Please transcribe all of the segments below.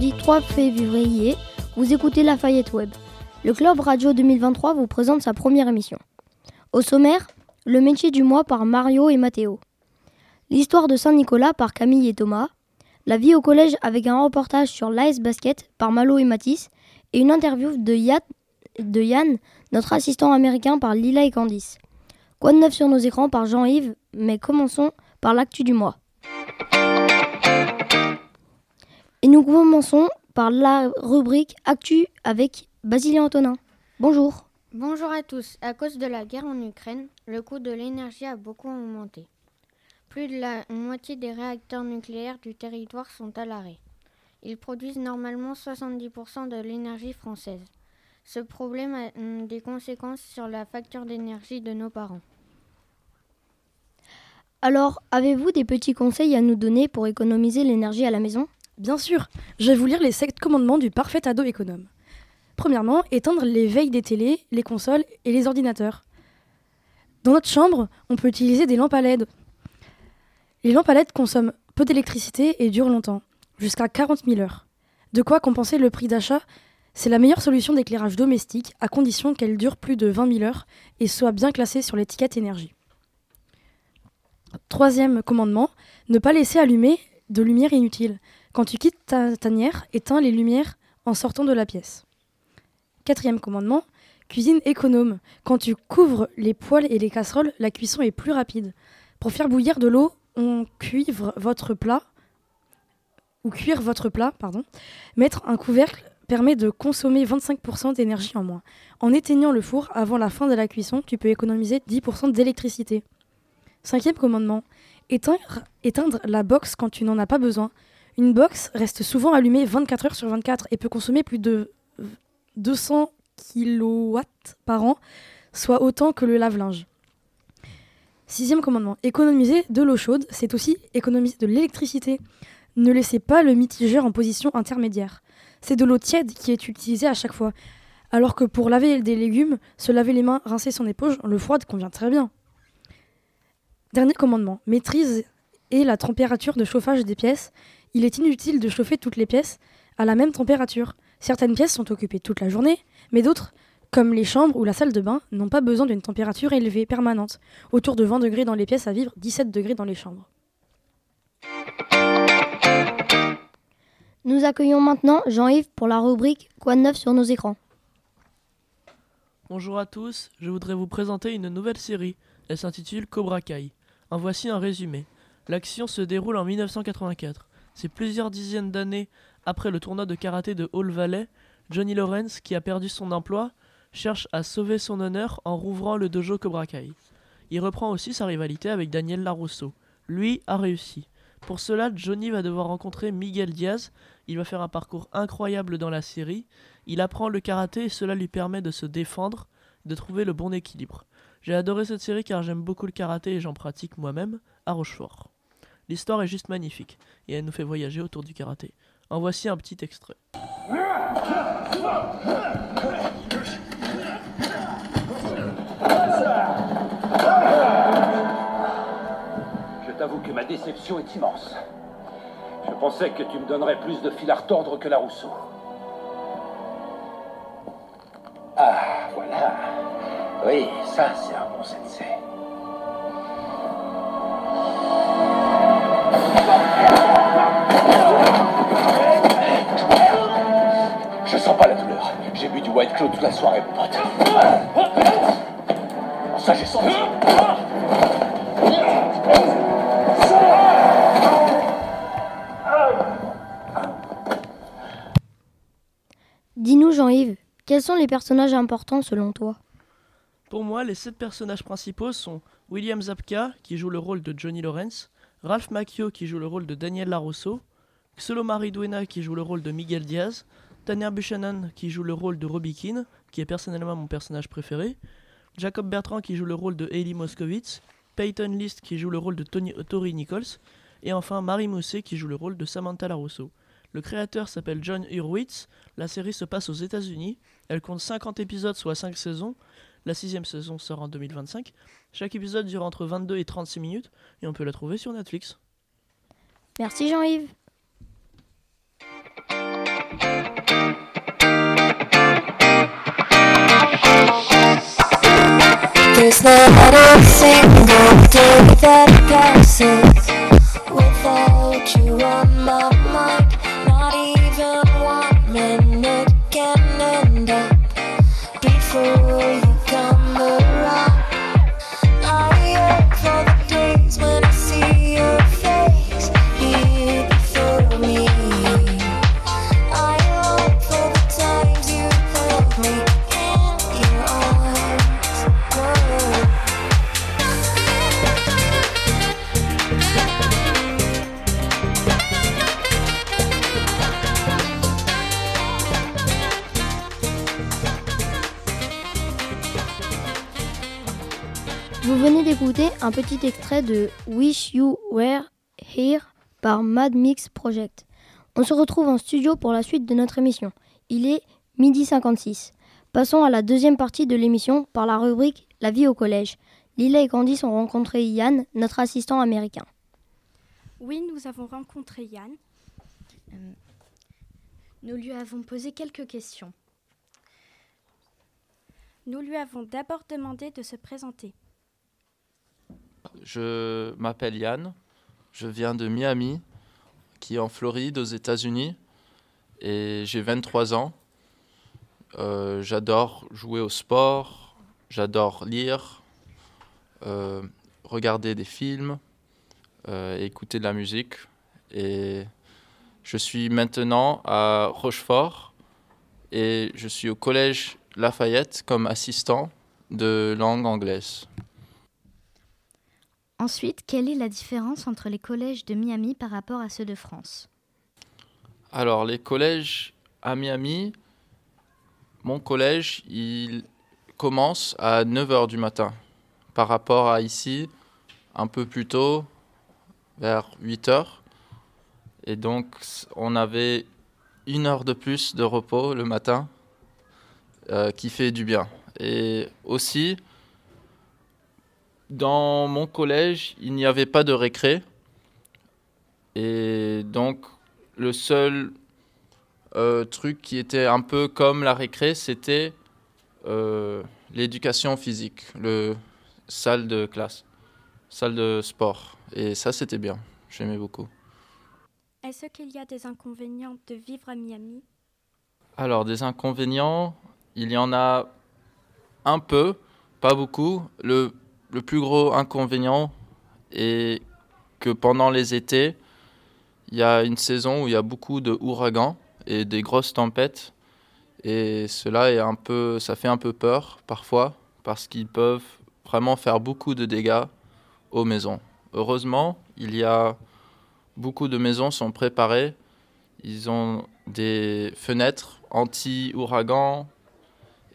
sommes le vendredi 3 février. Vous écoutez Lafayette Web. Le Club Radio 2023 vous présente sa première émission. Au sommaire, le métier du mois par Mario et Mathéo. L'histoire de Saint-Nicolas par Camille et Thomas. La vie au collège avec un reportage sur l'AS Basket par Malo et Matisse. Et une interview de, de Yann, notre assistant américain par Lila et Candice. Quoi de neuf sur nos écrans par Jean-Yves, mais commençons par l'actu du mois. Et nous commençons par la rubrique Actu avec Basile Antonin. Bonjour. Bonjour à tous. À cause de la guerre en Ukraine, le coût de l'énergie a beaucoup augmenté. Plus de la moitié des réacteurs nucléaires du territoire sont à l'arrêt. Ils produisent normalement 70% de l'énergie française. Ce problème a hum, des conséquences sur la facture d'énergie de nos parents. Alors, avez-vous des petits conseils à nous donner pour économiser l'énergie à la maison? Bien sûr, je vais vous lire les sept commandements du parfait ado économe. Premièrement, éteindre les veilles des télés, les consoles et les ordinateurs. Dans notre chambre, on peut utiliser des lampes à LED. Les lampes à LED consomment peu d'électricité et durent longtemps, jusqu'à 40 000 heures. De quoi compenser le prix d'achat C'est la meilleure solution d'éclairage domestique à condition qu'elle dure plus de 20 000 heures et soit bien classée sur l'étiquette énergie. Troisième commandement, ne pas laisser allumer de lumière inutile. Quand tu quittes ta tanière, éteins les lumières en sortant de la pièce. Quatrième commandement, cuisine économe. Quand tu couvres les poêles et les casseroles, la cuisson est plus rapide. Pour faire bouillir de l'eau, on cuivre votre plat ou cuire votre plat, pardon. Mettre un couvercle permet de consommer 25% d'énergie en moins. En éteignant le four avant la fin de la cuisson, tu peux économiser 10% d'électricité. Cinquième commandement, éteindre, éteindre la box quand tu n'en as pas besoin. Une box reste souvent allumée 24 heures sur 24 et peut consommer plus de 200 kW par an, soit autant que le lave-linge. Sixième commandement, économiser de l'eau chaude, c'est aussi économiser de l'électricité. Ne laissez pas le mitigeur en position intermédiaire. C'est de l'eau tiède qui est utilisée à chaque fois. Alors que pour laver des légumes, se laver les mains, rincer son éponge, le froid convient très bien. Dernier commandement, maîtrise et la température de chauffage des pièces il est inutile de chauffer toutes les pièces à la même température. Certaines pièces sont occupées toute la journée, mais d'autres, comme les chambres ou la salle de bain, n'ont pas besoin d'une température élevée permanente, autour de 20 degrés dans les pièces à vivre, 17 degrés dans les chambres. Nous accueillons maintenant Jean-Yves pour la rubrique Quoi de neuf sur nos écrans? Bonjour à tous, je voudrais vous présenter une nouvelle série. Elle s'intitule Cobra Kai. En voici un résumé. L'action se déroule en 1984. C'est plusieurs dizaines d'années après le tournoi de karaté de Hall Valley, Johnny Lawrence, qui a perdu son emploi, cherche à sauver son honneur en rouvrant le dojo Cobra Kai. Il reprend aussi sa rivalité avec Daniel Larusso. Lui a réussi. Pour cela, Johnny va devoir rencontrer Miguel Diaz. Il va faire un parcours incroyable dans la série. Il apprend le karaté et cela lui permet de se défendre, de trouver le bon équilibre. J'ai adoré cette série car j'aime beaucoup le karaté et j'en pratique moi-même à Rochefort. L'histoire est juste magnifique et elle nous fait voyager autour du karaté. En voici un petit extrait. Je t'avoue que ma déception est immense. Je pensais que tu me donnerais plus de fil à retordre que la Rousseau. Ah, voilà. Oui, ça, c'est toute la soirée, mon pote. Ça, j'ai senti. Dis-nous Jean-Yves, quels sont les personnages importants selon toi? Pour moi, les sept personnages principaux sont William Zabka, qui joue le rôle de Johnny Lawrence, Ralph Macchio, qui joue le rôle de Daniel Larosso, Xolo Mariduena, qui joue le rôle de Miguel Diaz, Tanner Buchanan, qui joue le rôle de Robbie Keane, qui est personnellement mon personnage préféré, Jacob Bertrand, qui joue le rôle de Hayley Moskowitz, Peyton List, qui joue le rôle de Tony, Tori Nichols, et enfin Marie Mousset, qui joue le rôle de Samantha Larosso. Le créateur s'appelle John Hurwitz, la série se passe aux États-Unis, elle compte 50 épisodes, soit 5 saisons, la sixième saison sort en 2025. Chaque épisode dure entre 22 et 36 minutes et on peut la trouver sur Netflix. Merci Jean-Yves. There's not a single day that un petit extrait de Wish You Were Here par Mad Mix Project. On se retrouve en studio pour la suite de notre émission. Il est midi 56. Passons à la deuxième partie de l'émission par la rubrique La vie au collège. Lila et Candice ont rencontré Yann, notre assistant américain. Oui, nous avons rencontré Yann. Euh, Nous lui avons posé quelques questions. Nous lui avons d'abord demandé de se présenter. Je m'appelle Yann, je viens de Miami, qui est en Floride, aux États-Unis, et j'ai 23 ans. Euh, j'adore jouer au sport, j'adore lire, euh, regarder des films, euh, écouter de la musique. Et je suis maintenant à Rochefort et je suis au collège Lafayette comme assistant de langue anglaise. Ensuite, quelle est la différence entre les collèges de Miami par rapport à ceux de France? Alors, les collèges à Miami, mon collège, il commence à 9h du matin. Par rapport à ici, un peu plus tôt, vers 8h. Et donc, on avait une heure de plus de repos le matin, euh, qui fait du bien. Et aussi, dans mon collège, il n'y avait pas de récré. Et donc, le seul euh, truc qui était un peu comme la récré, c'était euh, l'éducation physique, le salle de classe, salle de sport. Et ça, c'était bien. J'aimais beaucoup. Est-ce qu'il y a des inconvénients de vivre à Miami? Alors, des inconvénients, il y en a un peu, pas beaucoup. Le, le plus gros inconvénient est que pendant les étés, il y a une saison où il y a beaucoup de ouragans et des grosses tempêtes. Et cela est un peu, ça fait un peu peur parfois parce qu'ils peuvent vraiment faire beaucoup de dégâts aux maisons. Heureusement, il y a beaucoup de maisons sont préparées. Ils ont des fenêtres anti-ouragan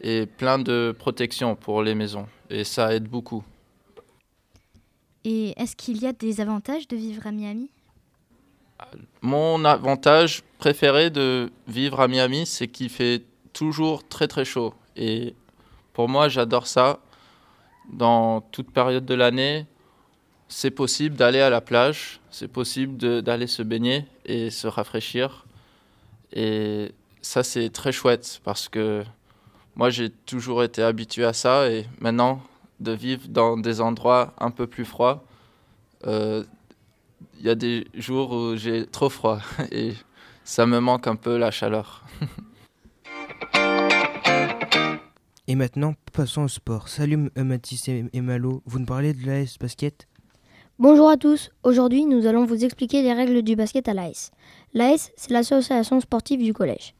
et plein de protections pour les maisons. Et ça aide beaucoup. Et est-ce qu'il y a des avantages de vivre à Miami? Mon avantage préféré de vivre à Miami, c'est qu'il fait toujours très très chaud. Et pour moi, j'adore ça. Dans toute période de l'année, c'est possible d'aller à la plage, c'est possible d'aller se baigner et se rafraîchir. Et ça, c'est très chouette parce que moi, j'ai toujours été habitué à ça et maintenant, de vivre dans des endroits un peu plus froids, euh, il y a des jours où j'ai trop froid et ça me manque un peu la chaleur. Et maintenant, passons au sport. Salut euh, Mathis et, et Malo, vous nous parlez de l'AS Basket? Bonjour à tous, aujourd'hui nous allons vous expliquer les règles du basket à l'AS. L'AS, c'est l'association sportive du collège.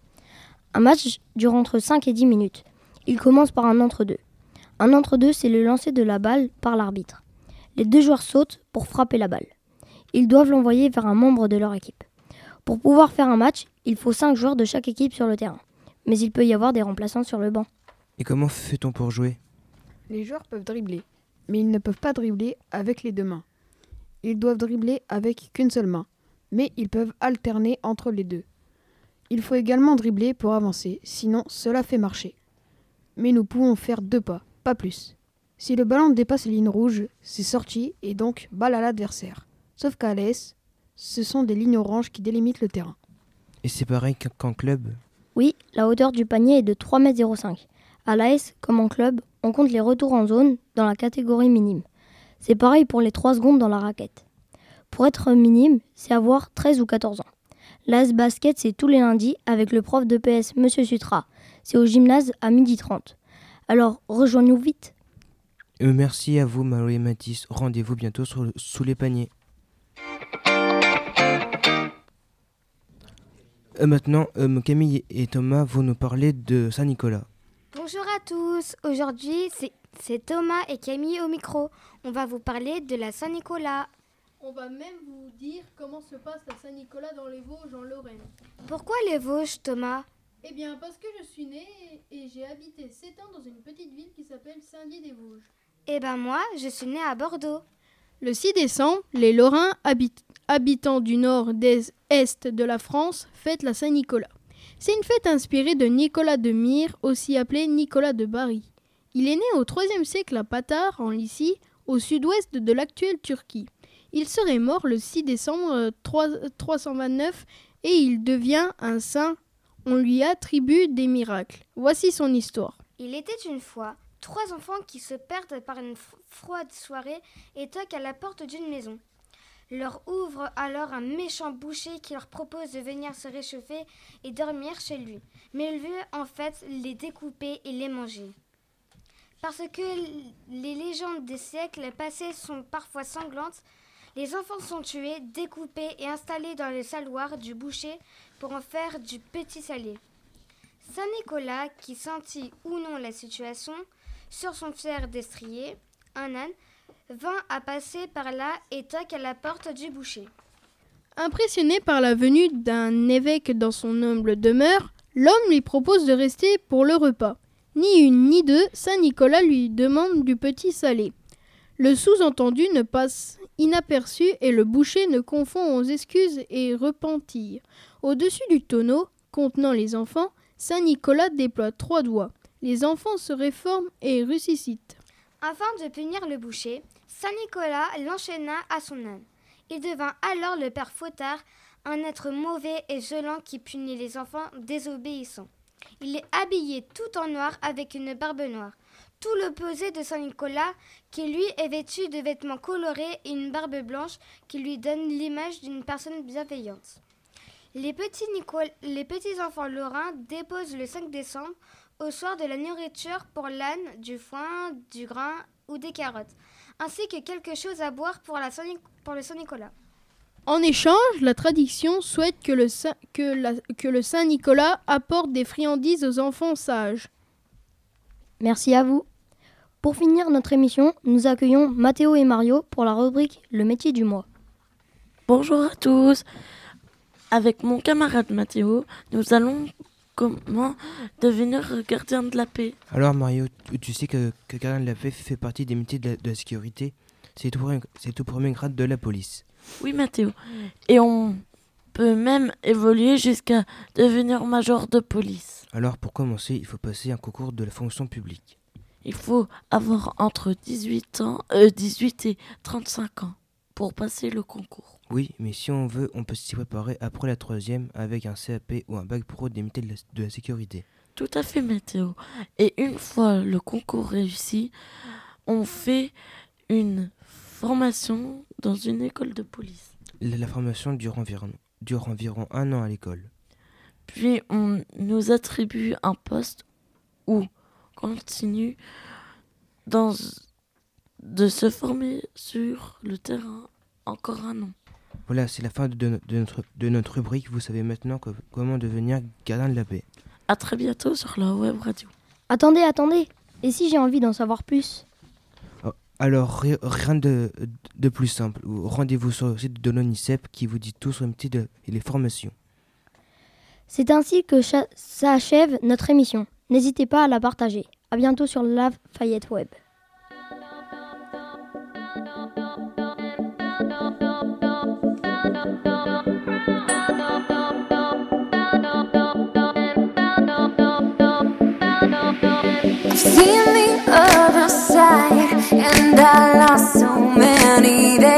Un match dure entre 5 et 10 minutes. Il commence par un entre-deux. Un entre-deux, c'est le lancer de la balle par l'arbitre. Les deux joueurs sautent pour frapper la balle. Ils doivent l'envoyer vers un membre de leur équipe. Pour pouvoir faire un match, il faut 5 joueurs de chaque équipe sur le terrain. Mais il peut y avoir des remplaçants sur le banc. Et comment fait-on pour jouer? Les joueurs peuvent dribbler, mais ils ne peuvent pas dribbler avec les deux mains. Ils doivent dribbler avec qu'une seule main, mais ils peuvent alterner entre les deux. Il faut également dribbler pour avancer, sinon cela fait marcher. Mais nous pouvons faire deux pas, pas plus. Si le ballon dépasse les lignes rouges, c'est sorti et donc balle à l'adversaire. Sauf qu'à l'AS, ce sont des lignes oranges qui délimitent le terrain. Et c'est pareil qu'en- qu'en club Oui, la hauteur du panier est de 3,05 m. À l'AS, comme en club, on compte les retours en zone dans la catégorie minime. C'est pareil pour les 3 secondes dans la raquette. Pour être minime, c'est avoir 13 ou 14 ans. L'AS basket, c'est tous les lundis avec le prof de PS, Monsieur Sutra. C'est au gymnase à 12h30. Alors, rejoins-nous vite. Euh, merci à vous, Marie et Mathis. Rendez-vous bientôt sur le- sous les paniers. Euh, maintenant, euh, Camille et Thomas vont nous parler de Saint-Nicolas. Bonjour à tous, aujourd'hui c'est- c'est Thomas et Camille au micro. On va vous parler de la Saint-Nicolas. On va même vous dire comment se passe la Saint-Nicolas dans les Vosges en Lorraine. Pourquoi les Vosges, Thomas? Eh bien, parce que je suis né et j'ai habité 7 ans dans une petite ville qui s'appelle Saint-Dié-des-Vosges. Eh ben moi, je suis née à Bordeaux. Le 6 décembre, les Lorrains, habit- habitants du nord-est de la France, fêtent la Saint-Nicolas. C'est une fête inspirée de Nicolas de Myre, aussi appelé Nicolas de Bari. Il est né au IIIe siècle à Patar, en Lycie, au sud-ouest de l'actuelle Turquie. Il serait mort le 6 décembre euh, 3 329 et il devient un saint. On lui attribue des miracles. Voici son histoire. Il était une fois trois enfants qui se perdent par une froide soirée et toquent à la porte d'une maison. Leur ouvre alors un méchant boucher qui leur propose de venir se réchauffer et dormir chez lui. Mais il veut en fait les découper et les manger. Parce que les légendes des siècles passés sont parfois sanglantes, les enfants sont tués, découpés et installés dans le saloir du boucher pour en faire du petit salé. Saint Nicolas, qui sentit ou non la situation, sur son fier destrier, un âne, vint à passer par là et toque à la porte du boucher. Impressionné par la venue d'un évêque dans son humble demeure, l'homme lui propose de rester pour le repas. Ni une ni deux, Saint Nicolas lui demande du petit salé. Le sous-entendu ne passe inaperçu et le boucher ne confond aux excuses et repentir. Au-dessus du tonneau, contenant les enfants, Saint Nicolas déploie trois doigts. Les enfants se réforment et ressuscitent. Afin de punir le boucher, Saint Nicolas l'enchaîna à son âne. Il devint alors le père Fautard, un être mauvais et violent qui punit les enfants désobéissants. Il est habillé tout en noir avec une barbe noire. Tout l'opposé de Saint Nicolas, qui lui est vêtu de vêtements colorés et une barbe blanche qui lui donne l'image d'une personne bienveillante. Les petits, Nicol- les petits enfants lorrains déposent le 5 décembre au soir de la nourriture pour l'âne, du foin, du grain ou des carottes, ainsi que quelque chose à boire pour, la Saint- pour le Saint-Nicolas. En échange, la tradition souhaite que le, Saint, que, la- que le Saint Nicolas apporte des friandises aux enfants sages. Merci à vous. Pour finir notre émission, nous accueillons Mathéo et Mario pour la rubrique Le métier du mois. Bonjour à tous. Avec mon camarade Mathéo, nous allons comment devenir gardien de la paix. Alors Mario, tu- sais que, que gardien de la paix fait partie des métiers de la, de la sécurité. C'est tout, tout premier grade de la police. Oui Mathéo. Et on peut même évoluer jusqu'à devenir major de police. Alors pour commencer, il faut passer un concours de la fonction publique. Il faut avoir entre 18 ans, euh, 18 et 35 ans pour passer le concours. Oui, mais si on veut, on peut s'y préparer après la troisième avec un CAP ou un bac pro des métiers de la, de la sécurité. Tout à fait Mathéo. Et une fois le concours réussi, on fait une formation dans une école de police. La, la formation dure environ, dure environ un an à l'école. Puis on nous attribue un poste où continue dans, de se former sur le terrain encore un an. Voilà, c'est la fin de, de- de notre, de notre rubrique. Vous savez maintenant que- comment devenir gardien de la paix. À très bientôt sur la web radio. Attendez, attendez. Et si j'ai envie d'en savoir plus? Oh, Alors, ri- rien de, de plus simple. Rendez-vous sur le site de l'ONICEP qui vous dit tout sur les métiers de- et les formations. C'est ainsi que cha- s'achève notre émission. N'hésitez pas à la partager. À bientôt sur Lafayette Web. money. day.